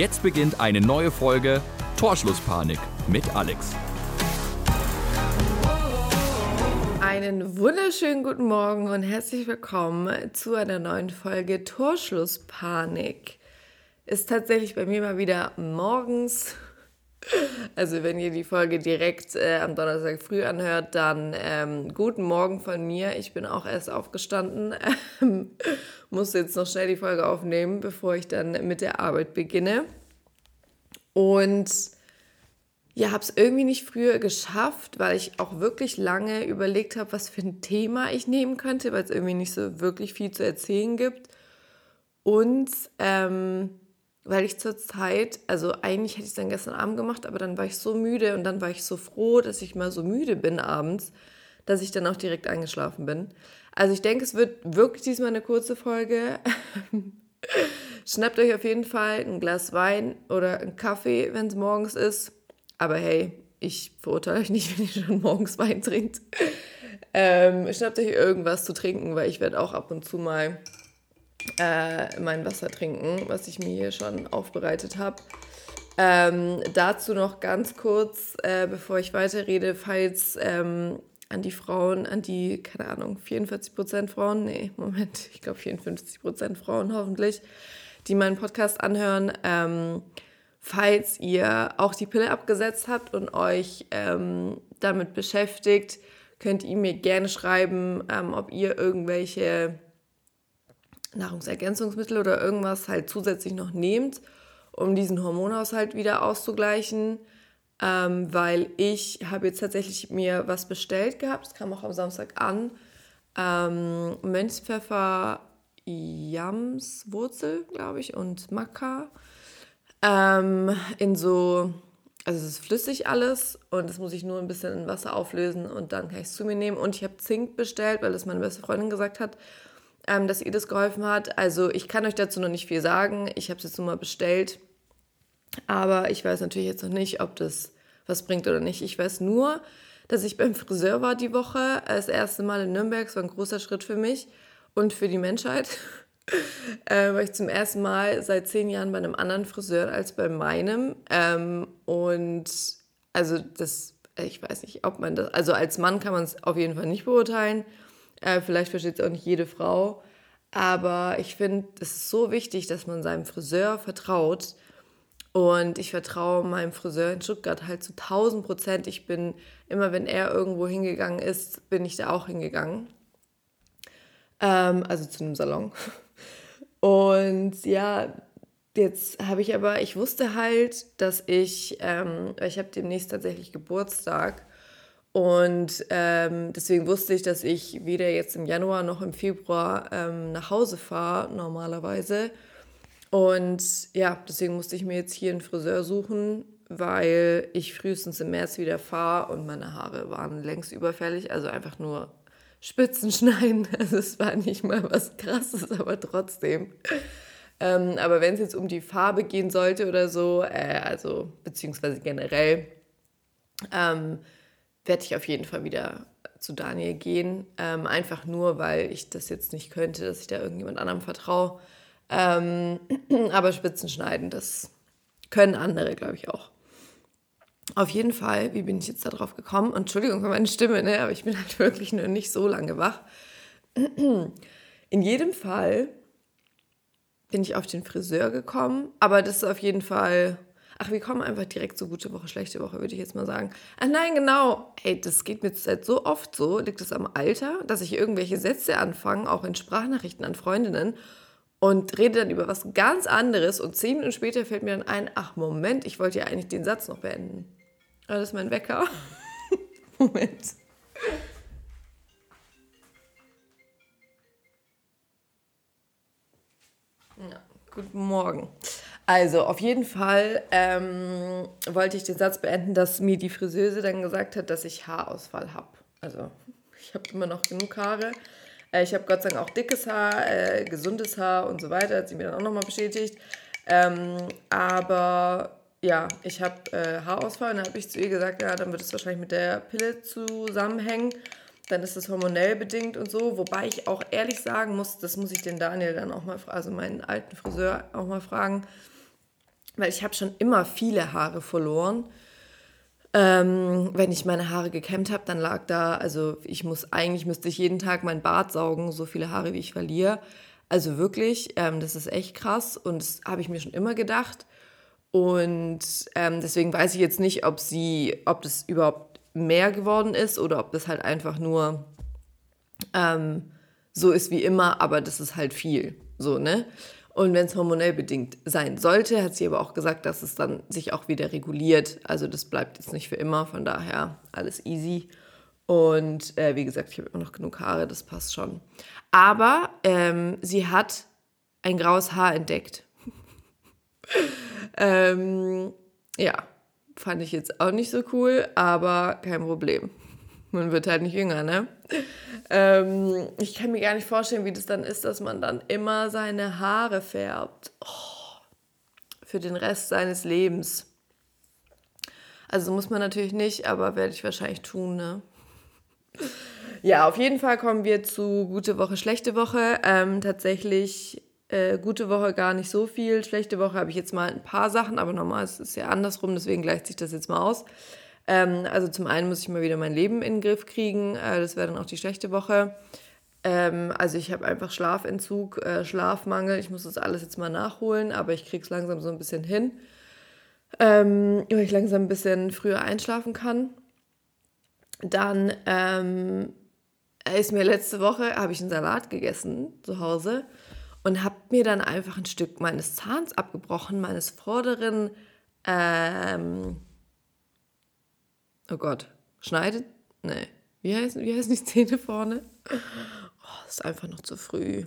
Jetzt beginnt eine neue Folge Torschlusspanik mit Alex. Einen wunderschönen guten Morgen und herzlich willkommen zu einer neuen Folge Torschlusspanik. Ist tatsächlich bei mir mal wieder morgens. Also wenn ihr die Folge direkt äh, am Donnerstag früh anhört, dann ähm, guten Morgen von mir. Ich bin auch erst aufgestanden, ähm, muss jetzt noch schnell die Folge aufnehmen, bevor ich dann mit der Arbeit beginne. Und ja, habe es irgendwie nicht früher geschafft, weil ich auch wirklich lange überlegt habe, was für ein Thema ich nehmen könnte, weil es irgendwie nicht so wirklich viel zu erzählen gibt. Und ähm, weil ich zur Zeit, also eigentlich hätte ich es dann gestern Abend gemacht, aber dann war ich so müde und dann war ich so froh, dass ich mal so müde bin abends, dass ich dann auch direkt eingeschlafen bin. Also ich denke, es wird wirklich diesmal eine kurze Folge. Schnappt euch auf jeden Fall ein Glas Wein oder einen Kaffee, wenn es morgens ist. Aber hey, ich verurteile euch nicht, wenn ihr schon morgens Wein trinkt. Ähm, schnappt euch irgendwas zu trinken, weil ich werde auch ab und zu mal äh, mein Wasser trinken, was ich mir hier schon aufbereitet habe. Ähm, dazu noch ganz kurz, äh, bevor ich weiterrede, falls ähm, an die Frauen, an die, keine Ahnung, 44% Frauen, nee, Moment, ich glaube 54% Frauen hoffentlich, die meinen Podcast anhören, ähm, falls ihr auch die Pille abgesetzt habt und euch ähm, damit beschäftigt, könnt ihr mir gerne schreiben, ähm, ob ihr irgendwelche Nahrungsergänzungsmittel oder irgendwas halt zusätzlich noch nehmt, um diesen Hormonhaushalt wieder auszugleichen. Ähm, weil ich habe jetzt tatsächlich mir was bestellt gehabt, das kam auch am Samstag an. Ähm, Mönchspfeffer, Jamswurzel, glaube ich, und Maca. Ähm, in so, also es ist flüssig alles und das muss ich nur ein bisschen in Wasser auflösen und dann kann ich es zu mir nehmen. Und ich habe Zink bestellt, weil das meine beste Freundin gesagt hat ähm, dass ihr das geholfen hat. Also ich kann euch dazu noch nicht viel sagen. Ich habe es jetzt nur mal bestellt. Aber ich weiß natürlich jetzt noch nicht, ob das was bringt oder nicht. Ich weiß nur, dass ich beim Friseur war die Woche. Das erste Mal in Nürnberg. Es war ein großer Schritt für mich und für die Menschheit. äh, war ich zum ersten Mal seit zehn Jahren bei einem anderen Friseur als bei meinem. Ähm, und also das, ich weiß nicht, ob man das, also als Mann kann man es auf jeden Fall nicht beurteilen. Äh, vielleicht versteht es auch nicht jede Frau. Aber ich finde, es ist so wichtig, dass man seinem Friseur vertraut. Und ich vertraue meinem Friseur in Stuttgart halt zu 1000 Prozent. Ich bin immer, wenn er irgendwo hingegangen ist, bin ich da auch hingegangen. Ähm, also zu einem Salon. Und ja, jetzt habe ich aber, ich wusste halt, dass ich, ähm, ich habe demnächst tatsächlich Geburtstag und ähm, deswegen wusste ich, dass ich weder jetzt im Januar noch im Februar ähm, nach Hause fahre, normalerweise. Und ja, deswegen musste ich mir jetzt hier einen Friseur suchen, weil ich frühestens im März wieder fahre und meine Haare waren längst überfällig. Also einfach nur Spitzen schneiden. Also es war nicht mal was Krasses, aber trotzdem. Ähm, aber wenn es jetzt um die Farbe gehen sollte oder so, äh, also beziehungsweise generell, ähm, werde ich auf jeden Fall wieder zu Daniel gehen. Ähm, einfach nur, weil ich das jetzt nicht könnte, dass ich da irgendjemand anderem vertraue. Ähm, aber Spitzen schneiden, das können andere, glaube ich, auch. Auf jeden Fall, wie bin ich jetzt darauf gekommen? Entschuldigung für meine Stimme, ne? aber ich bin halt wirklich nur nicht so lange wach. In jedem Fall bin ich auf den Friseur gekommen, aber das ist auf jeden Fall Ach, wir kommen einfach direkt zu gute Woche, schlechte Woche, würde ich jetzt mal sagen. Ach nein, genau. Ey, das geht mir seit so oft so. Liegt es am Alter, dass ich irgendwelche Sätze anfange, auch in Sprachnachrichten an Freundinnen und rede dann über was ganz anderes und zehn Minuten später fällt mir dann ein, ach Moment, ich wollte ja eigentlich den Satz noch beenden. Aber das ist mein Wecker. Moment. Ja, guten Morgen. Also auf jeden Fall ähm, wollte ich den Satz beenden, dass mir die Friseuse dann gesagt hat, dass ich Haarausfall habe. Also ich habe immer noch genug Haare. Äh, ich habe Gott sei Dank auch dickes Haar, äh, gesundes Haar und so weiter, hat sie mir dann auch nochmal bestätigt. Ähm, aber ja, ich habe äh, Haarausfall und dann habe ich zu ihr gesagt, ja, dann wird es wahrscheinlich mit der Pille zusammenhängen. Dann ist es hormonell bedingt und so. Wobei ich auch ehrlich sagen muss, das muss ich den Daniel dann auch mal, also meinen alten Friseur auch mal fragen, weil ich habe schon immer viele Haare verloren. Ähm, wenn ich meine Haare gekämmt habe, dann lag da, also ich muss eigentlich müsste ich jeden Tag mein Bart saugen, so viele Haare wie ich verliere. Also wirklich, ähm, das ist echt krass und das habe ich mir schon immer gedacht. Und ähm, deswegen weiß ich jetzt nicht, ob sie, ob das überhaupt mehr geworden ist oder ob das halt einfach nur ähm, so ist wie immer, aber das ist halt viel. So, ne? Und wenn es hormonell bedingt sein sollte, hat sie aber auch gesagt, dass es dann sich auch wieder reguliert. Also das bleibt jetzt nicht für immer, von daher alles easy. Und äh, wie gesagt, ich habe immer noch genug Haare, das passt schon. Aber ähm, sie hat ein graues Haar entdeckt. ähm, ja, fand ich jetzt auch nicht so cool, aber kein Problem. Man wird halt nicht jünger, ne? Ähm, ich kann mir gar nicht vorstellen, wie das dann ist, dass man dann immer seine Haare färbt. Oh, für den Rest seines Lebens. Also muss man natürlich nicht, aber werde ich wahrscheinlich tun, ne? Ja, auf jeden Fall kommen wir zu gute Woche, schlechte Woche. Ähm, tatsächlich äh, gute Woche gar nicht so viel. Schlechte Woche habe ich jetzt mal ein paar Sachen, aber normal ist es ja andersrum, deswegen gleicht sich das jetzt mal aus. Ähm, also zum einen muss ich mal wieder mein Leben in den Griff kriegen. Äh, das wäre dann auch die schlechte Woche. Ähm, also ich habe einfach Schlafentzug, äh, Schlafmangel. Ich muss das alles jetzt mal nachholen, aber ich kriege es langsam so ein bisschen hin. Ähm, weil ich langsam ein bisschen früher einschlafen kann. Dann ähm, ist mir letzte Woche, habe ich einen Salat gegessen zu Hause und habe mir dann einfach ein Stück meines Zahns abgebrochen, meines vorderen ähm, Oh Gott. Schneidet? Nee. Wie heißen, wie heißen die Zähne vorne? Oh, ist einfach noch zu früh.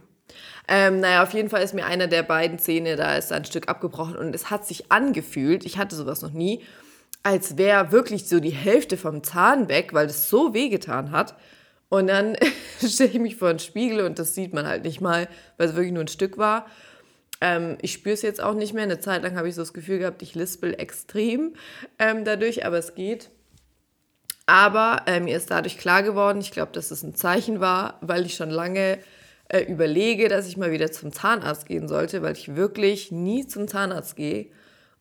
Ähm, naja, auf jeden Fall ist mir einer der beiden Zähne, da ist ein Stück abgebrochen und es hat sich angefühlt, ich hatte sowas noch nie, als wäre wirklich so die Hälfte vom Zahn weg, weil es so wehgetan hat. Und dann stelle ich mich vor den Spiegel und das sieht man halt nicht mal, weil es wirklich nur ein Stück war. Ähm, ich spüre es jetzt auch nicht mehr. Eine Zeit lang habe ich so das Gefühl gehabt, ich lispel extrem ähm, dadurch, aber es geht. Aber äh, mir ist dadurch klar geworden, ich glaube, dass es ein Zeichen war, weil ich schon lange äh, überlege, dass ich mal wieder zum Zahnarzt gehen sollte, weil ich wirklich nie zum Zahnarzt gehe.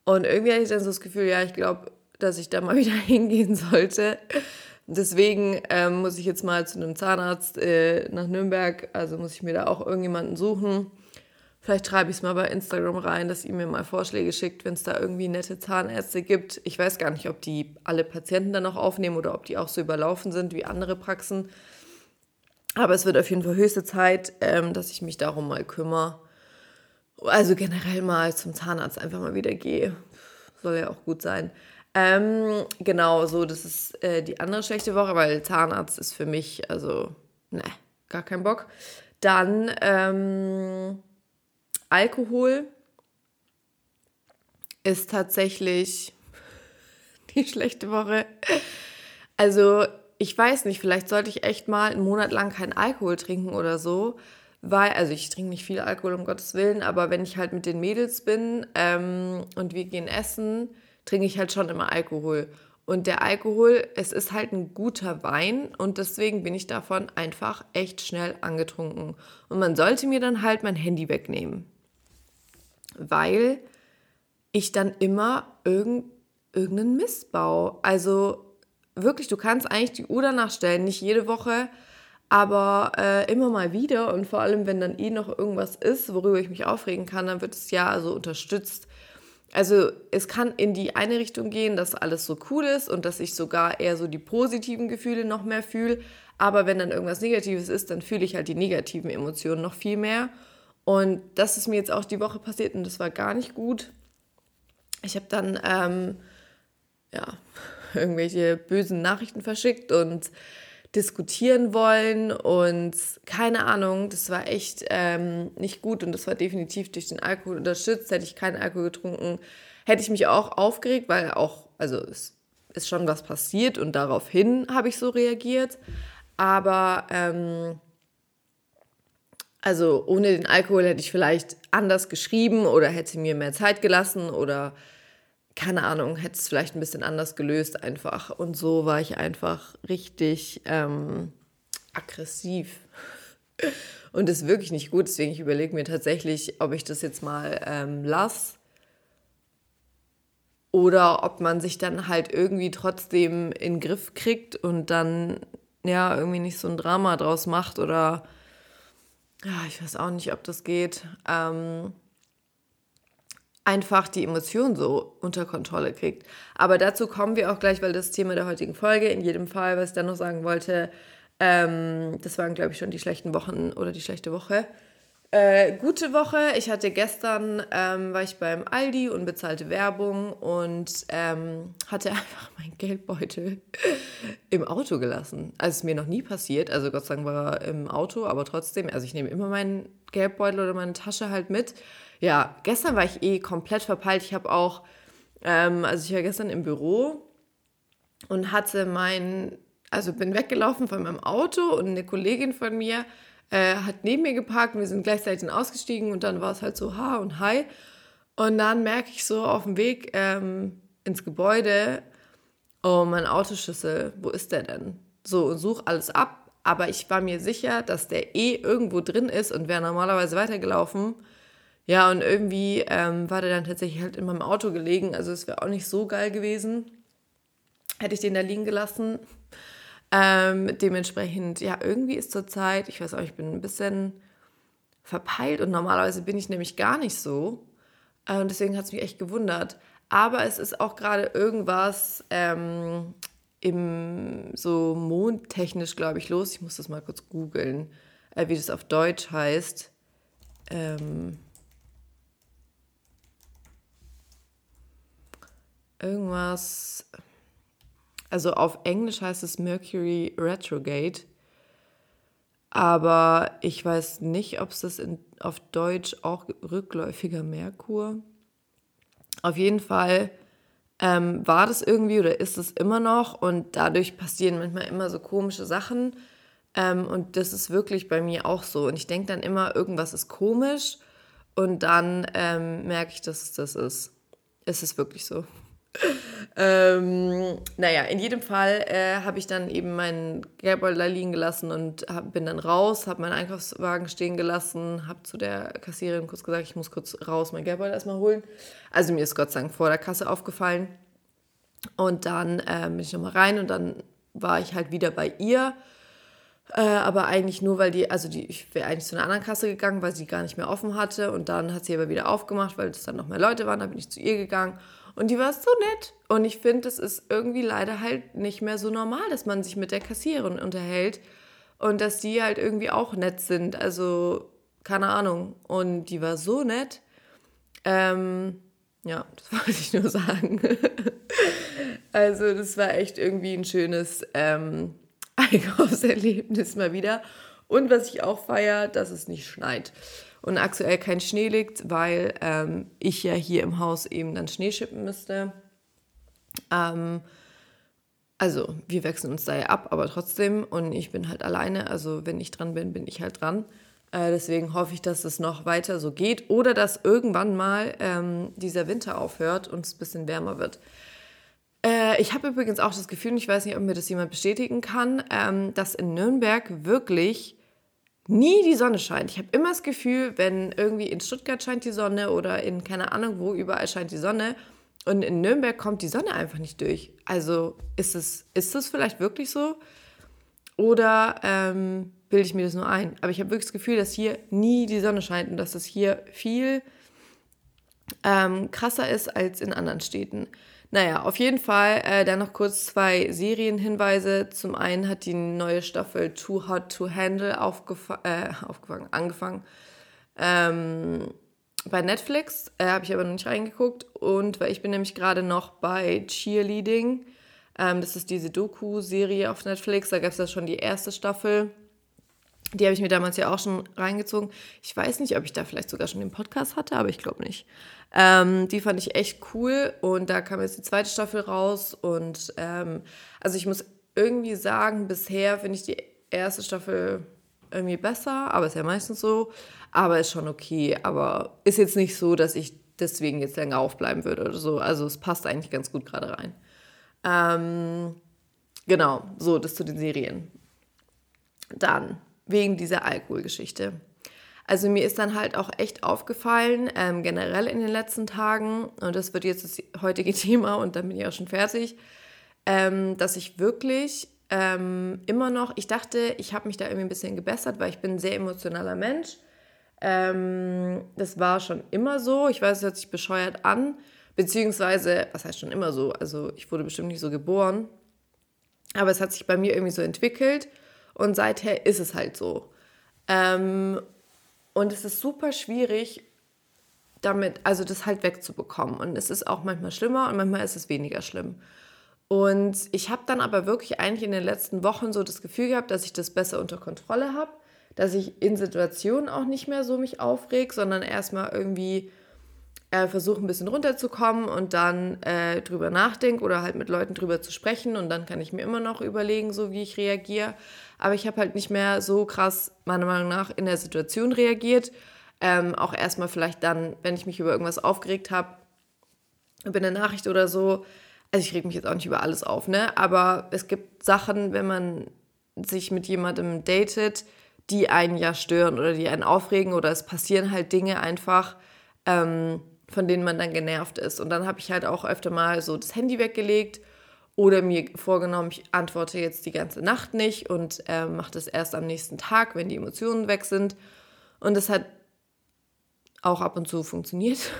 Und irgendwie hatte ich dann so das Gefühl, ja, ich glaube, dass ich da mal wieder hingehen sollte. Deswegen ähm, muss ich jetzt mal zu einem Zahnarzt äh, nach Nürnberg. Also muss ich mir da auch irgendjemanden suchen. Vielleicht schreibe ich es mal bei Instagram rein, dass ihr mir mal Vorschläge schickt, wenn es da irgendwie nette Zahnärzte gibt. Ich weiß gar nicht, ob die alle Patienten dann noch aufnehmen oder ob die auch so überlaufen sind wie andere Praxen. Aber es wird auf jeden Fall höchste Zeit, ähm, dass ich mich darum mal kümmere. Also generell mal zum Zahnarzt einfach mal wieder gehe. Soll ja auch gut sein. Ähm, genau, so, das ist äh, die andere schlechte Woche, weil Zahnarzt ist für mich, also, ne, gar kein Bock. Dann, ähm, Alkohol ist tatsächlich die schlechte Woche. Also, ich weiß nicht, vielleicht sollte ich echt mal einen Monat lang keinen Alkohol trinken oder so. Weil, also ich trinke nicht viel Alkohol, um Gottes Willen, aber wenn ich halt mit den Mädels bin ähm, und wir gehen essen, trinke ich halt schon immer Alkohol. Und der Alkohol, es ist halt ein guter Wein und deswegen bin ich davon einfach echt schnell angetrunken. Und man sollte mir dann halt mein Handy wegnehmen weil ich dann immer irgend, irgendeinen Missbau. Also wirklich, du kannst eigentlich die Uhr danach stellen, nicht jede Woche, aber äh, immer mal wieder und vor allem, wenn dann eh noch irgendwas ist, worüber ich mich aufregen kann, dann wird es ja also unterstützt. Also es kann in die eine Richtung gehen, dass alles so cool ist und dass ich sogar eher so die positiven Gefühle noch mehr fühle. Aber wenn dann irgendwas Negatives ist, dann fühle ich halt die negativen Emotionen noch viel mehr. Und das ist mir jetzt auch die Woche passiert und das war gar nicht gut. Ich habe dann ähm, ja, irgendwelche bösen Nachrichten verschickt und diskutieren wollen und keine Ahnung, das war echt ähm, nicht gut und das war definitiv durch den Alkohol unterstützt. Hätte ich keinen Alkohol getrunken, hätte ich mich auch aufgeregt, weil auch, also es ist schon was passiert und daraufhin habe ich so reagiert. Aber ähm, also ohne den Alkohol hätte ich vielleicht anders geschrieben oder hätte mir mehr Zeit gelassen oder keine Ahnung, hätte es vielleicht ein bisschen anders gelöst einfach. Und so war ich einfach richtig ähm, aggressiv. Und das ist wirklich nicht gut. Deswegen ich überlege mir tatsächlich, ob ich das jetzt mal ähm, lasse. oder ob man sich dann halt irgendwie trotzdem in den Griff kriegt und dann ja irgendwie nicht so ein Drama draus macht oder ja, ich weiß auch nicht, ob das geht. Ähm, einfach die Emotionen so unter Kontrolle kriegt. Aber dazu kommen wir auch gleich, weil das Thema der heutigen Folge, in jedem Fall, was ich dann noch sagen wollte, ähm, das waren, glaube ich, schon die schlechten Wochen oder die schlechte Woche. Äh, gute Woche. Ich hatte gestern, ähm, war ich beim Aldi und bezahlte Werbung und ähm, hatte einfach meinen Geldbeutel im Auto gelassen. Also ist mir noch nie passiert. Also Gott sei Dank war er im Auto, aber trotzdem, also ich nehme immer meinen Geldbeutel oder meine Tasche halt mit. Ja, gestern war ich eh komplett verpeilt. Ich habe auch, ähm, also ich war gestern im Büro und hatte mein, also bin weggelaufen von meinem Auto und eine Kollegin von mir äh, hat neben mir geparkt und wir sind gleichzeitig ausgestiegen und dann war es halt so ha und hi. Und dann merke ich so auf dem Weg ähm, ins Gebäude, oh, mein Autoschlüssel, wo ist der denn? So, und suche alles ab, aber ich war mir sicher, dass der eh irgendwo drin ist und wäre normalerweise weitergelaufen. Ja, und irgendwie ähm, war der dann tatsächlich halt in meinem Auto gelegen, also es wäre auch nicht so geil gewesen. Hätte ich den da liegen gelassen. Ähm, dementsprechend, ja, irgendwie ist zurzeit, ich weiß auch, ich bin ein bisschen verpeilt und normalerweise bin ich nämlich gar nicht so. Äh, und deswegen hat es mich echt gewundert. Aber es ist auch gerade irgendwas ähm, im so mondtechnisch, glaube ich, los. Ich muss das mal kurz googeln, äh, wie das auf Deutsch heißt. Ähm, irgendwas. Also auf Englisch heißt es Mercury Retrograde. Aber ich weiß nicht, ob es das in, auf Deutsch auch rückläufiger Merkur. Auf jeden Fall ähm, war das irgendwie oder ist es immer noch und dadurch passieren manchmal immer so komische Sachen. Ähm, und das ist wirklich bei mir auch so. Und ich denke dann immer, irgendwas ist komisch und dann ähm, merke ich, dass es das ist. Es ist wirklich so ähm, naja, in jedem Fall äh, habe ich dann eben meinen Geldbeutel da liegen gelassen und hab, bin dann raus, habe meinen Einkaufswagen stehen gelassen, habe zu der Kassiererin kurz gesagt, ich muss kurz raus meinen Geldbeutel erstmal holen. Also mir ist Gott sei Dank vor der Kasse aufgefallen. Und dann äh, bin ich nochmal rein und dann war ich halt wieder bei ihr. Äh, aber eigentlich nur, weil die, also die, ich wäre eigentlich zu einer anderen Kasse gegangen, weil sie gar nicht mehr offen hatte. Und dann hat sie aber wieder aufgemacht, weil es dann noch mehr Leute waren. Da bin ich zu ihr gegangen. Und die war so nett. Und ich finde, es ist irgendwie leider halt nicht mehr so normal, dass man sich mit der Kassiererin unterhält. Und dass die halt irgendwie auch nett sind. Also, keine Ahnung. Und die war so nett. Ähm, ja, das wollte ich nur sagen. also, das war echt irgendwie ein schönes ähm, Einkaufserlebnis mal wieder. Und was ich auch feiere, dass es nicht schneit und aktuell kein Schnee liegt, weil ähm, ich ja hier im Haus eben dann Schnee schippen müsste. Ähm, also wir wechseln uns da ja ab, aber trotzdem und ich bin halt alleine, also wenn ich dran bin, bin ich halt dran. Äh, deswegen hoffe ich, dass es noch weiter so geht oder dass irgendwann mal ähm, dieser Winter aufhört und es ein bisschen wärmer wird. Äh, ich habe übrigens auch das Gefühl, ich weiß nicht, ob mir das jemand bestätigen kann, ähm, dass in Nürnberg wirklich nie die Sonne scheint. Ich habe immer das Gefühl, wenn irgendwie in Stuttgart scheint die Sonne oder in keine Ahnung wo überall scheint die Sonne und in Nürnberg kommt die Sonne einfach nicht durch. Also ist es, ist es vielleicht wirklich so? Oder ähm, bilde ich mir das nur ein? Aber ich habe wirklich das Gefühl, dass hier nie die Sonne scheint und dass es hier viel ähm, krasser ist als in anderen Städten. Naja, auf jeden Fall äh, dann noch kurz zwei Serienhinweise. Zum einen hat die neue Staffel Too Hot to Handle aufgefa äh, aufgefangen, angefangen. Ähm, bei Netflix äh, habe ich aber noch nicht reingeguckt. Und weil ich bin nämlich gerade noch bei Cheerleading. Ähm, das ist diese Doku-Serie auf Netflix. Da gab es ja schon die erste Staffel. Die habe ich mir damals ja auch schon reingezogen. Ich weiß nicht, ob ich da vielleicht sogar schon den Podcast hatte, aber ich glaube nicht. Ähm, die fand ich echt cool und da kam jetzt die zweite Staffel raus. Und ähm, also ich muss irgendwie sagen, bisher finde ich die erste Staffel irgendwie besser, aber ist ja meistens so. Aber ist schon okay. Aber ist jetzt nicht so, dass ich deswegen jetzt länger aufbleiben würde oder so. Also es passt eigentlich ganz gut gerade rein. Ähm, genau, so, das zu den Serien. Dann wegen dieser Alkoholgeschichte. Also mir ist dann halt auch echt aufgefallen, ähm, generell in den letzten Tagen, und das wird jetzt das heutige Thema und dann bin ich auch schon fertig, ähm, dass ich wirklich ähm, immer noch, ich dachte, ich habe mich da irgendwie ein bisschen gebessert, weil ich bin ein sehr emotionaler Mensch. Ähm, das war schon immer so. Ich weiß, es hört sich bescheuert an, beziehungsweise, was heißt schon immer so? Also ich wurde bestimmt nicht so geboren, aber es hat sich bei mir irgendwie so entwickelt und seither ist es halt so. Ähm, und es ist super schwierig, damit, also das halt wegzubekommen. Und es ist auch manchmal schlimmer und manchmal ist es weniger schlimm. Und ich habe dann aber wirklich eigentlich in den letzten Wochen so das Gefühl gehabt, dass ich das besser unter Kontrolle habe, dass ich in Situationen auch nicht mehr so mich aufreg, sondern erstmal irgendwie äh, versuche ein bisschen runterzukommen und dann äh, drüber nachdenke oder halt mit Leuten drüber zu sprechen und dann kann ich mir immer noch überlegen, so wie ich reagiere. Aber ich habe halt nicht mehr so krass, meiner Meinung nach, in der Situation reagiert. Ähm, auch erstmal vielleicht dann, wenn ich mich über irgendwas aufgeregt habe, über eine Nachricht oder so, also ich reg mich jetzt auch nicht über alles auf, ne? Aber es gibt Sachen, wenn man sich mit jemandem datet, die einen ja stören oder die einen aufregen oder es passieren halt Dinge einfach, ähm, von denen man dann genervt ist. Und dann habe ich halt auch öfter mal so das Handy weggelegt oder mir vorgenommen, ich antworte jetzt die ganze Nacht nicht und äh, mache das erst am nächsten Tag, wenn die Emotionen weg sind. Und das hat auch ab und zu funktioniert.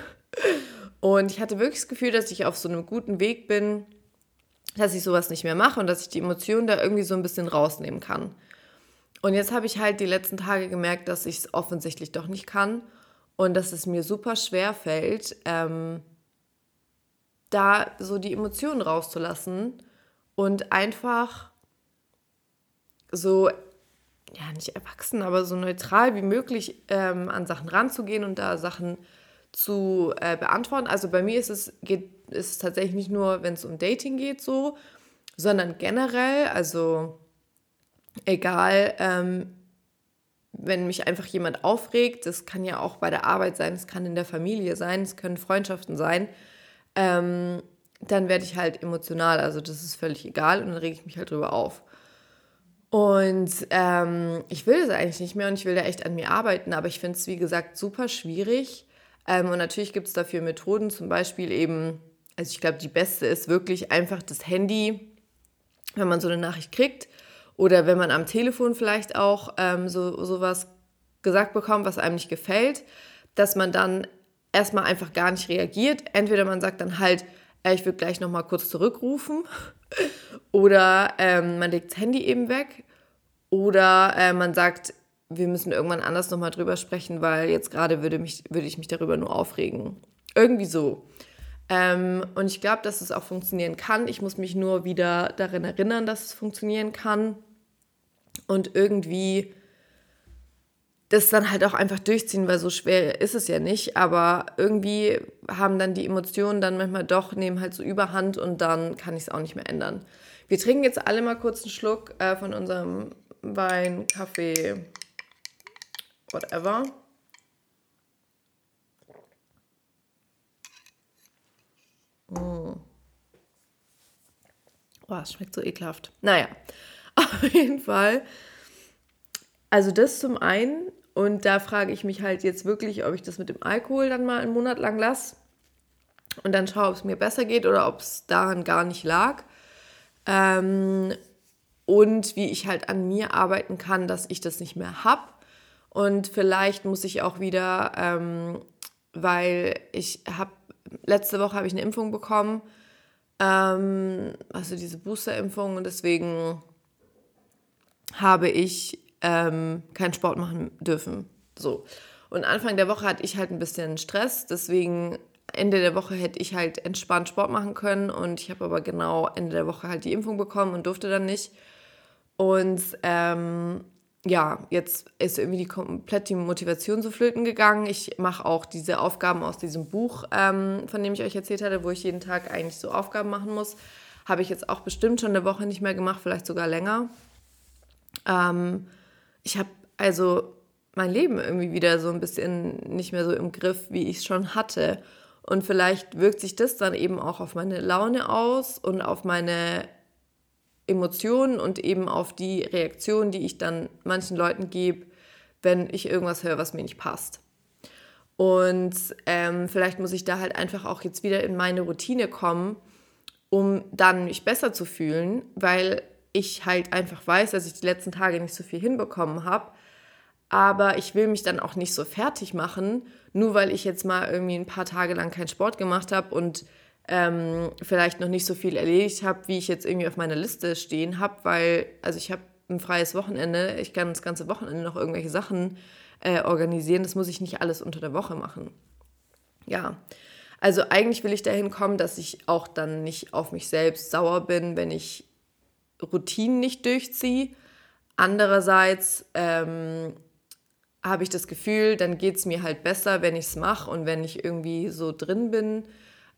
Und ich hatte wirklich das Gefühl, dass ich auf so einem guten Weg bin, dass ich sowas nicht mehr mache und dass ich die Emotionen da irgendwie so ein bisschen rausnehmen kann. Und jetzt habe ich halt die letzten Tage gemerkt, dass ich es offensichtlich doch nicht kann und dass es mir super schwer fällt, ähm, da so die Emotionen rauszulassen und einfach so, ja, nicht erwachsen, aber so neutral wie möglich ähm, an Sachen ranzugehen und da Sachen zu äh, beantworten. Also bei mir ist es, geht, ist es tatsächlich nicht nur, wenn es um Dating geht, so, sondern generell, also egal, ähm, wenn mich einfach jemand aufregt, das kann ja auch bei der Arbeit sein, es kann in der Familie sein, es können Freundschaften sein, ähm, dann werde ich halt emotional, also das ist völlig egal und dann rege ich mich halt drüber auf. Und ähm, ich will das eigentlich nicht mehr und ich will da echt an mir arbeiten, aber ich finde es, wie gesagt, super schwierig, ähm, und natürlich gibt es dafür Methoden, zum Beispiel eben, also ich glaube, die beste ist wirklich einfach das Handy, wenn man so eine Nachricht kriegt oder wenn man am Telefon vielleicht auch ähm, so sowas gesagt bekommt, was einem nicht gefällt, dass man dann erstmal einfach gar nicht reagiert. Entweder man sagt dann halt, äh, ich will gleich nochmal kurz zurückrufen oder ähm, man legt das Handy eben weg oder äh, man sagt, wir müssen irgendwann anders nochmal drüber sprechen, weil jetzt gerade würde, würde ich mich darüber nur aufregen. Irgendwie so. Ähm, und ich glaube, dass es auch funktionieren kann. Ich muss mich nur wieder daran erinnern, dass es funktionieren kann. Und irgendwie das dann halt auch einfach durchziehen, weil so schwer ist es ja nicht. Aber irgendwie haben dann die Emotionen dann manchmal doch, nehmen halt so überhand und dann kann ich es auch nicht mehr ändern. Wir trinken jetzt alle mal kurz einen Schluck äh, von unserem Wein, Kaffee, whatever. Mm. Oh, es schmeckt so ekelhaft. Naja, auf jeden Fall. Also das zum einen. Und da frage ich mich halt jetzt wirklich, ob ich das mit dem Alkohol dann mal einen Monat lang lasse und dann schaue, ob es mir besser geht oder ob es daran gar nicht lag. Ähm, und wie ich halt an mir arbeiten kann, dass ich das nicht mehr habe und vielleicht muss ich auch wieder, ähm, weil ich habe, letzte Woche habe ich eine Impfung bekommen, ähm, also diese Booster-Impfung und deswegen habe ich ähm, keinen Sport machen dürfen. So. Und Anfang der Woche hatte ich halt ein bisschen Stress, deswegen Ende der Woche hätte ich halt entspannt Sport machen können und ich habe aber genau Ende der Woche halt die Impfung bekommen und durfte dann nicht. Und ähm, ja, jetzt ist irgendwie die komplett die Motivation so flöten gegangen. Ich mache auch diese Aufgaben aus diesem Buch, ähm, von dem ich euch erzählt hatte, wo ich jeden Tag eigentlich so Aufgaben machen muss. Habe ich jetzt auch bestimmt schon eine Woche nicht mehr gemacht, vielleicht sogar länger. Ähm, ich habe also mein Leben irgendwie wieder so ein bisschen nicht mehr so im Griff, wie ich es schon hatte. Und vielleicht wirkt sich das dann eben auch auf meine Laune aus und auf meine Emotionen und eben auf die Reaktion, die ich dann manchen Leuten gebe, wenn ich irgendwas höre, was mir nicht passt. Und ähm, vielleicht muss ich da halt einfach auch jetzt wieder in meine Routine kommen, um dann mich besser zu fühlen, weil ich halt einfach weiß, dass ich die letzten Tage nicht so viel hinbekommen habe. Aber ich will mich dann auch nicht so fertig machen, nur weil ich jetzt mal irgendwie ein paar Tage lang keinen Sport gemacht habe und ähm, vielleicht noch nicht so viel erledigt habe, wie ich jetzt irgendwie auf meiner Liste stehen habe, weil, also ich habe ein freies Wochenende, ich kann das ganze Wochenende noch irgendwelche Sachen äh, organisieren, das muss ich nicht alles unter der Woche machen. Ja, also eigentlich will ich dahin kommen, dass ich auch dann nicht auf mich selbst sauer bin, wenn ich Routinen nicht durchziehe. Andererseits ähm, habe ich das Gefühl, dann geht es mir halt besser, wenn ich es mache und wenn ich irgendwie so drin bin.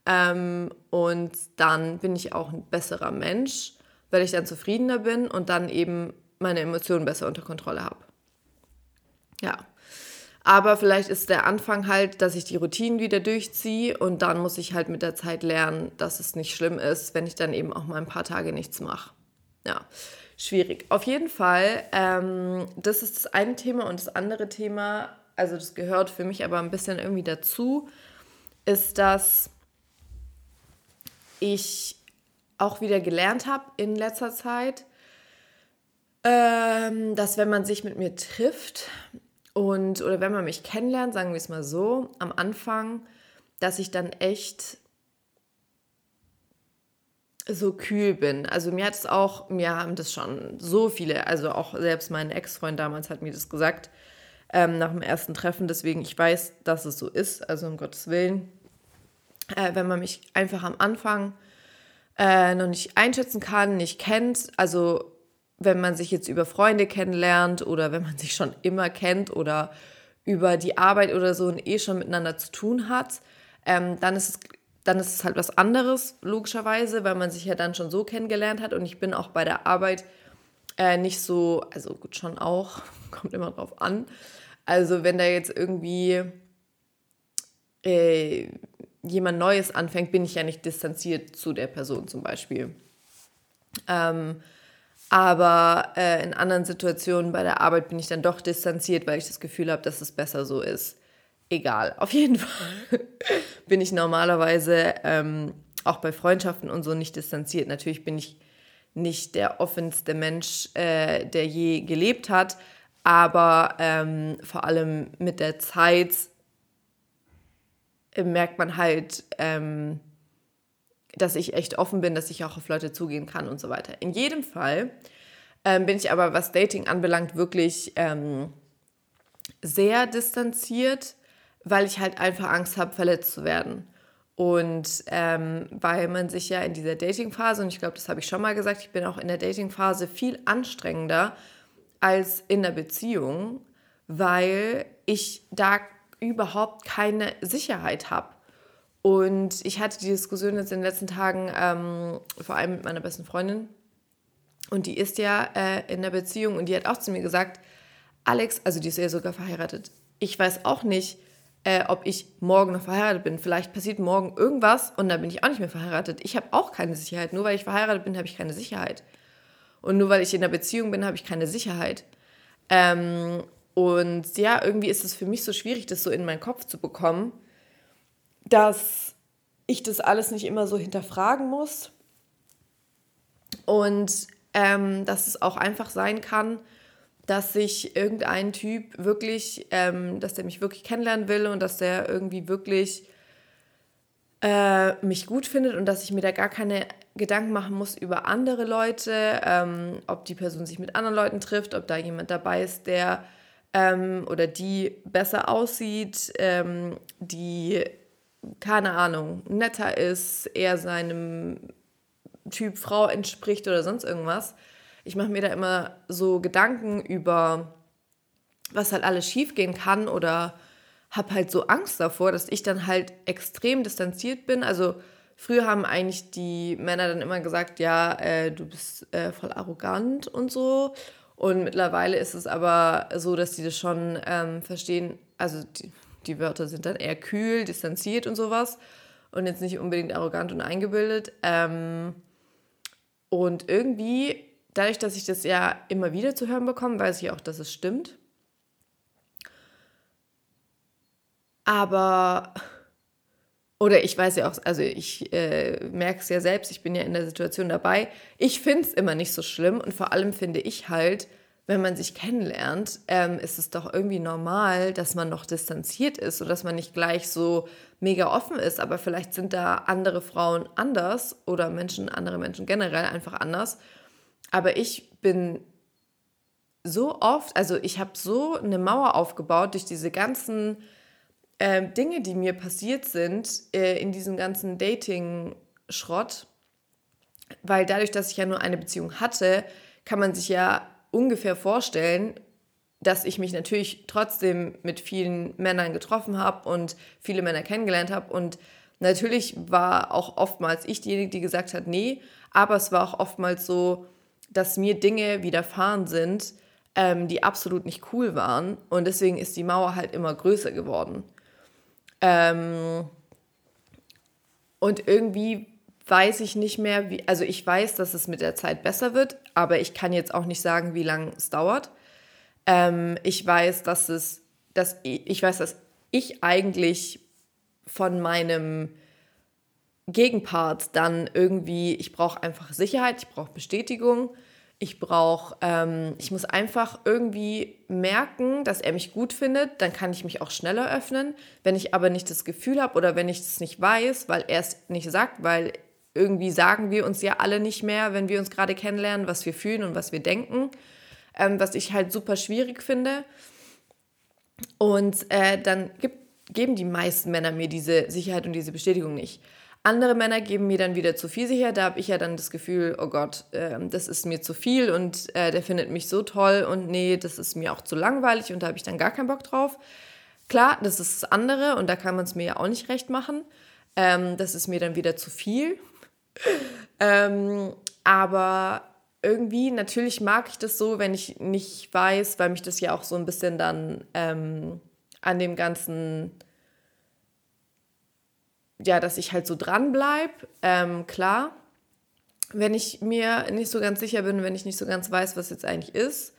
Ähm, und dann bin ich auch ein besserer Mensch, weil ich dann zufriedener bin und dann eben meine Emotionen besser unter Kontrolle habe. Ja. Aber vielleicht ist der Anfang halt, dass ich die Routinen wieder durchziehe und dann muss ich halt mit der Zeit lernen, dass es nicht schlimm ist, wenn ich dann eben auch mal ein paar Tage nichts mache. Ja, schwierig. Auf jeden Fall, ähm, das ist das eine Thema und das andere Thema, also das gehört für mich aber ein bisschen irgendwie dazu, ist, dass ich auch wieder gelernt habe in letzter Zeit, ähm, dass wenn man sich mit mir trifft und oder wenn man mich kennenlernt, sagen wir es mal so, am Anfang, dass ich dann echt so kühl bin. Also mir hat es auch, mir haben das schon so viele, also auch selbst mein Ex-Freund damals hat mir das gesagt, ähm, nach dem ersten Treffen. Deswegen, ich weiß, dass es so ist, also um Gottes Willen. Äh, wenn man mich einfach am Anfang äh, noch nicht einschätzen kann, nicht kennt, also wenn man sich jetzt über Freunde kennenlernt oder wenn man sich schon immer kennt oder über die Arbeit oder so und eh schon miteinander zu tun hat, ähm, dann ist es dann ist es halt was anderes, logischerweise, weil man sich ja dann schon so kennengelernt hat. Und ich bin auch bei der Arbeit äh, nicht so, also gut, schon auch, kommt immer drauf an. Also wenn da jetzt irgendwie äh, jemand Neues anfängt, bin ich ja nicht distanziert zu der Person zum Beispiel. Ähm, aber äh, in anderen Situationen bei der Arbeit bin ich dann doch distanziert, weil ich das Gefühl habe, dass es besser so ist egal. Auf jeden Fall bin ich normalerweise ähm, auch bei Freundschaften und so nicht distanziert. Natürlich bin ich nicht der offenste Mensch, äh, der je gelebt hat, aber ähm, vor allem mit der Zeit merkt man halt, ähm, dass ich echt offen bin, dass ich auch auf Leute zugehen kann und so weiter. In jedem Fall ähm, bin ich aber, was Dating anbelangt, wirklich ähm, sehr distanziert weil ich halt einfach Angst habe, verletzt zu werden. Und ähm, weil man sich ja in dieser Dating-Phase, und ich glaube, das habe ich schon mal gesagt, ich bin auch in der Dating-Phase viel anstrengender als in der Beziehung, weil ich da überhaupt keine Sicherheit habe. Und ich hatte die Diskussion jetzt in den letzten Tagen, ähm, vor allem mit meiner besten Freundin. Und die ist ja äh, in der Beziehung und die hat auch zu mir gesagt, Alex, also die ist ja sogar verheiratet. Ich weiß auch nicht, äh, ob ich morgen noch verheiratet bin. Vielleicht passiert morgen irgendwas und dann bin ich auch nicht mehr verheiratet. Ich habe auch keine Sicherheit. Nur weil ich verheiratet bin, habe ich keine Sicherheit. Und nur weil ich in einer Beziehung bin, habe ich keine Sicherheit. Ähm, und ja, irgendwie ist es für mich so schwierig, das so in meinen Kopf zu bekommen, dass ich das alles nicht immer so hinterfragen muss. Und ähm, dass es auch einfach sein kann, dass sich irgendein Typ wirklich, ähm, dass der mich wirklich kennenlernen will und dass der irgendwie wirklich äh, mich gut findet und dass ich mir da gar keine Gedanken machen muss über andere Leute, ähm, ob die Person sich mit anderen Leuten trifft, ob da jemand dabei ist, der ähm, oder die besser aussieht, ähm, die, keine Ahnung, netter ist, eher seinem Typ Frau entspricht oder sonst irgendwas ich mache mir da immer so Gedanken über, was halt alles schiefgehen kann oder habe halt so Angst davor, dass ich dann halt extrem distanziert bin. Also früher haben eigentlich die Männer dann immer gesagt, ja, äh, du bist äh, voll arrogant und so. Und mittlerweile ist es aber so, dass die das schon ähm, verstehen. Also die, die Wörter sind dann eher kühl, distanziert und sowas. Und jetzt nicht unbedingt arrogant und eingebildet. Ähm, und irgendwie, dadurch, dass ich das ja immer wieder zu hören bekomme, weiß ich auch, dass es stimmt. Aber oder ich weiß ja auch, also ich äh, merke es ja selbst, ich bin ja in der Situation dabei. Ich finde es immer nicht so schlimm und vor allem finde ich halt, wenn man sich kennenlernt, ähm, ist es doch irgendwie normal, dass man noch distanziert ist und dass man nicht gleich so mega offen ist. Aber vielleicht sind da andere Frauen anders oder Menschen, andere Menschen generell einfach anders. Aber ich bin so oft, also ich habe so eine Mauer aufgebaut durch diese ganzen äh, Dinge, die mir passiert sind äh, in diesem ganzen Dating-Schrott. Weil dadurch, dass ich ja nur eine Beziehung hatte, kann man sich ja ungefähr vorstellen, dass ich mich natürlich trotzdem mit vielen Männern getroffen habe und viele Männer kennengelernt habe. Und natürlich war auch oftmals ich diejenige, die gesagt hat, nee, aber es war auch oftmals so, dass mir Dinge widerfahren sind, ähm, die absolut nicht cool waren. Und deswegen ist die Mauer halt immer größer geworden. Ähm, und irgendwie weiß ich nicht mehr, wie, also ich weiß, dass es mit der Zeit besser wird, aber ich kann jetzt auch nicht sagen, wie lange es dauert. Ähm, ich weiß, dass es, dass ich, ich weiß, dass ich eigentlich von meinem Gegenpart dann irgendwie, ich brauche einfach Sicherheit, ich brauche Bestätigung, ich brauche, ähm, ich muss einfach irgendwie merken, dass er mich gut findet, dann kann ich mich auch schneller öffnen. Wenn ich aber nicht das Gefühl habe oder wenn ich es nicht weiß, weil er es nicht sagt, weil irgendwie sagen wir uns ja alle nicht mehr, wenn wir uns gerade kennenlernen, was wir fühlen und was wir denken, ähm, was ich halt super schwierig finde. Und äh, dann gibt, geben die meisten Männer mir diese Sicherheit und diese Bestätigung nicht. Andere Männer geben mir dann wieder zu viel Sicherheit. Da habe ich ja dann das Gefühl, oh Gott, äh, das ist mir zu viel und äh, der findet mich so toll und nee, das ist mir auch zu langweilig und da habe ich dann gar keinen Bock drauf. Klar, das ist das andere und da kann man es mir ja auch nicht recht machen. Ähm, das ist mir dann wieder zu viel ähm, aber irgendwie, natürlich mag ich das so, wenn ich nicht weiß, weil mich das ja auch so ein bisschen dann ähm, an dem ganzen, ja, dass ich halt so dran bleibe, ähm, klar. Wenn ich mir nicht so ganz sicher bin, wenn ich nicht so ganz weiß, was jetzt eigentlich ist.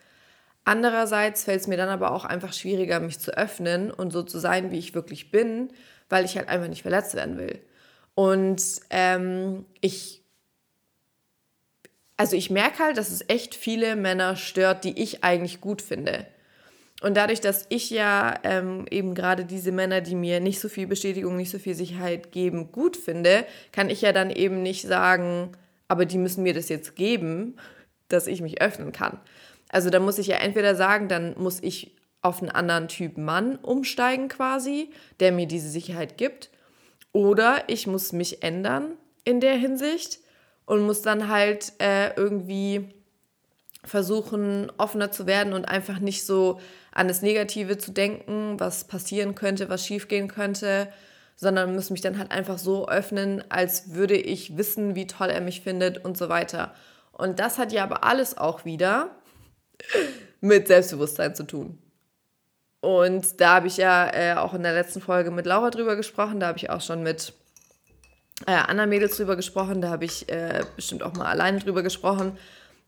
Andererseits fällt es mir dann aber auch einfach schwieriger, mich zu öffnen und so zu sein, wie ich wirklich bin, weil ich halt einfach nicht verletzt werden will. Und ähm, ich, also ich merke halt, dass es echt viele Männer stört, die ich eigentlich gut finde. Und dadurch, dass ich ja ähm, eben gerade diese Männer, die mir nicht so viel Bestätigung, nicht so viel Sicherheit geben, gut finde, kann ich ja dann eben nicht sagen, aber die müssen mir das jetzt geben, dass ich mich öffnen kann. Also da muss ich ja entweder sagen, dann muss ich auf einen anderen Typ Mann umsteigen quasi, der mir diese Sicherheit gibt. Oder ich muss mich ändern in der Hinsicht und muss dann halt äh, irgendwie versuchen, offener zu werden und einfach nicht so an das Negative zu denken, was passieren könnte, was schiefgehen könnte, sondern muss mich dann halt einfach so öffnen, als würde ich wissen, wie toll er mich findet und so weiter. Und das hat ja aber alles auch wieder mit Selbstbewusstsein zu tun. Und da habe ich ja äh, auch in der letzten Folge mit Laura drüber gesprochen. Da habe ich auch schon mit äh, anderen Mädels drüber gesprochen. Da habe ich äh, bestimmt auch mal alleine drüber gesprochen,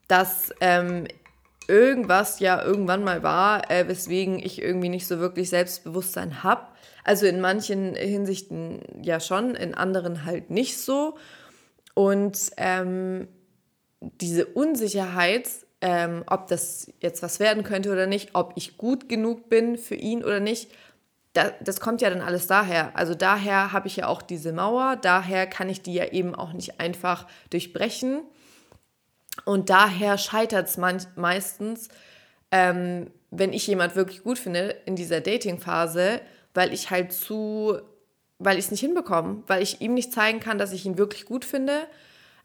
dass ähm, irgendwas ja irgendwann mal war, äh, weswegen ich irgendwie nicht so wirklich Selbstbewusstsein habe. Also in manchen Hinsichten ja schon, in anderen halt nicht so. Und ähm, diese Unsicherheit ähm, ob das jetzt was werden könnte oder nicht, ob ich gut genug bin für ihn oder nicht. Das, das kommt ja dann alles daher. Also daher habe ich ja auch diese Mauer, daher kann ich die ja eben auch nicht einfach durchbrechen. Und daher scheitert es meistens, ähm, wenn ich jemand wirklich gut finde in dieser Dating-Phase, weil ich halt zu, weil ich es nicht hinbekomme, weil ich ihm nicht zeigen kann, dass ich ihn wirklich gut finde,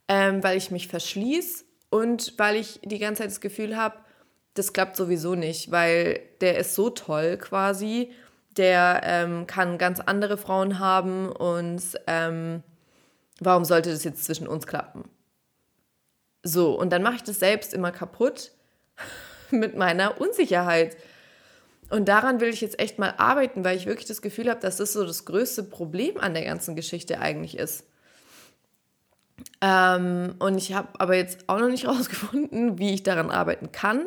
ähm, weil ich mich verschließe und weil ich die ganze Zeit das Gefühl habe, das klappt sowieso nicht, weil der ist so toll quasi, der ähm, kann ganz andere Frauen haben und ähm, warum sollte das jetzt zwischen uns klappen? So, und dann mache ich das selbst immer kaputt mit meiner Unsicherheit. Und daran will ich jetzt echt mal arbeiten, weil ich wirklich das Gefühl habe, dass das so das größte Problem an der ganzen Geschichte eigentlich ist. Ähm, und ich habe aber jetzt auch noch nicht rausgefunden, wie ich daran arbeiten kann.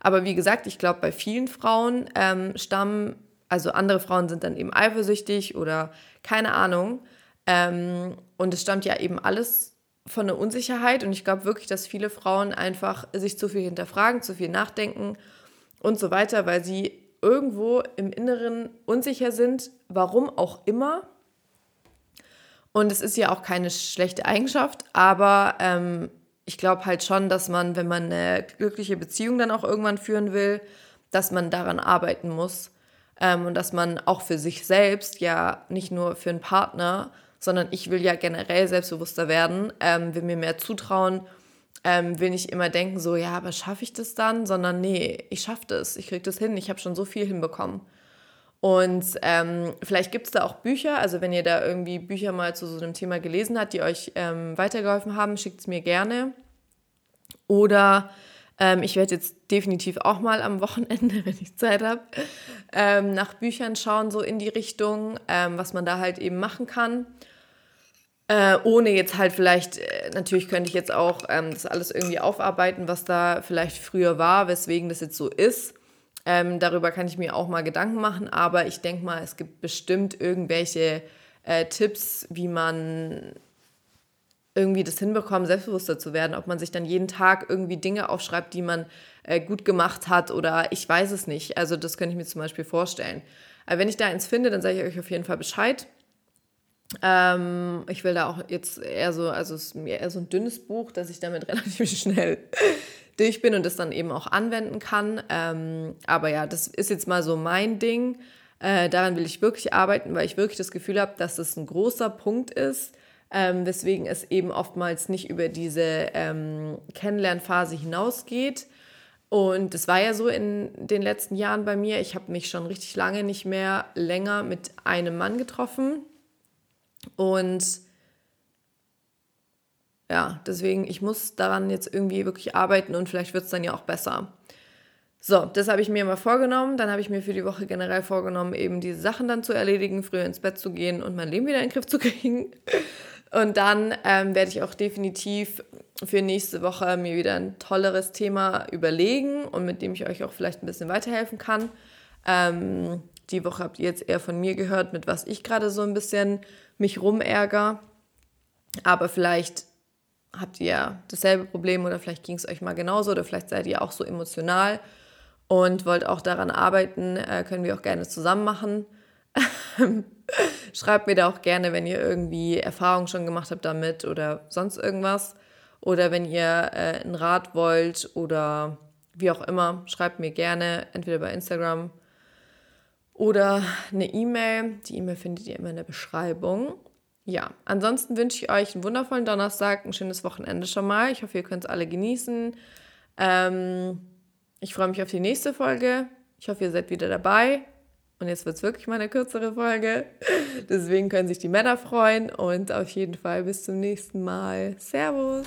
Aber wie gesagt, ich glaube, bei vielen Frauen ähm, stammen also andere Frauen sind dann eben eifersüchtig oder keine Ahnung. Ähm, und es stammt ja eben alles von der Unsicherheit. Und ich glaube wirklich, dass viele Frauen einfach sich zu viel hinterfragen, zu viel nachdenken und so weiter, weil sie irgendwo im Inneren unsicher sind, warum auch immer. Und es ist ja auch keine schlechte Eigenschaft, aber ähm, ich glaube halt schon, dass man, wenn man eine glückliche Beziehung dann auch irgendwann führen will, dass man daran arbeiten muss. Ähm, und dass man auch für sich selbst, ja nicht nur für einen Partner, sondern ich will ja generell selbstbewusster werden, ähm, will mir mehr zutrauen, ähm, will nicht immer denken, so, ja, aber schaffe ich das dann? Sondern nee, ich schaffe das, ich kriege das hin, ich habe schon so viel hinbekommen. Und ähm, vielleicht gibt es da auch Bücher, also wenn ihr da irgendwie Bücher mal zu so einem Thema gelesen habt, die euch ähm, weitergeholfen haben, schickt es mir gerne. Oder ähm, ich werde jetzt definitiv auch mal am Wochenende, wenn ich Zeit habe, ähm, nach Büchern schauen, so in die Richtung, ähm, was man da halt eben machen kann. Äh, ohne jetzt halt vielleicht, äh, natürlich könnte ich jetzt auch ähm, das alles irgendwie aufarbeiten, was da vielleicht früher war, weswegen das jetzt so ist. Ähm, darüber kann ich mir auch mal Gedanken machen, aber ich denke mal, es gibt bestimmt irgendwelche äh, Tipps, wie man irgendwie das hinbekommt, selbstbewusster zu werden. Ob man sich dann jeden Tag irgendwie Dinge aufschreibt, die man äh, gut gemacht hat oder ich weiß es nicht. Also das könnte ich mir zum Beispiel vorstellen. Aber wenn ich da eins finde, dann sage ich euch auf jeden Fall Bescheid. Ähm, ich will da auch jetzt eher so, also es ist mir eher so ein dünnes Buch, dass ich damit relativ schnell durch bin und das dann eben auch anwenden kann. Ähm, aber ja, das ist jetzt mal so mein Ding. Äh, daran will ich wirklich arbeiten, weil ich wirklich das Gefühl habe, dass das ein großer Punkt ist, ähm, weswegen es eben oftmals nicht über diese ähm, Kennenlernphase hinausgeht. Und das war ja so in den letzten Jahren bei mir. Ich habe mich schon richtig lange nicht mehr länger mit einem Mann getroffen. Und ja, deswegen, ich muss daran jetzt irgendwie wirklich arbeiten und vielleicht wird es dann ja auch besser. So, das habe ich mir mal vorgenommen. Dann habe ich mir für die Woche generell vorgenommen, eben diese Sachen dann zu erledigen, früher ins Bett zu gehen und mein Leben wieder in den Griff zu kriegen. Und dann ähm, werde ich auch definitiv für nächste Woche mir wieder ein tolleres Thema überlegen und mit dem ich euch auch vielleicht ein bisschen weiterhelfen kann. Ähm, die Woche habt ihr jetzt eher von mir gehört, mit was ich gerade so ein bisschen mich rumärger. Aber vielleicht habt ihr dasselbe Problem oder vielleicht ging es euch mal genauso oder vielleicht seid ihr auch so emotional und wollt auch daran arbeiten, äh, können wir auch gerne zusammen machen. Schreibt mir da auch gerne, wenn ihr irgendwie Erfahrungen schon gemacht habt damit oder sonst irgendwas. Oder wenn ihr äh, einen Rat wollt oder wie auch immer, schreibt mir gerne, entweder bei Instagram oder eine E-Mail. Die E-Mail findet ihr immer in der Beschreibung. Ja, ansonsten wünsche ich euch einen wundervollen Donnerstag, ein schönes Wochenende schon mal. Ich hoffe, ihr könnt es alle genießen. Ähm, ich freue mich auf die nächste Folge. Ich hoffe, ihr seid wieder dabei. Und jetzt wird es wirklich mal eine kürzere Folge. Deswegen können sich die Männer freuen. Und auf jeden Fall bis zum nächsten Mal. Servus.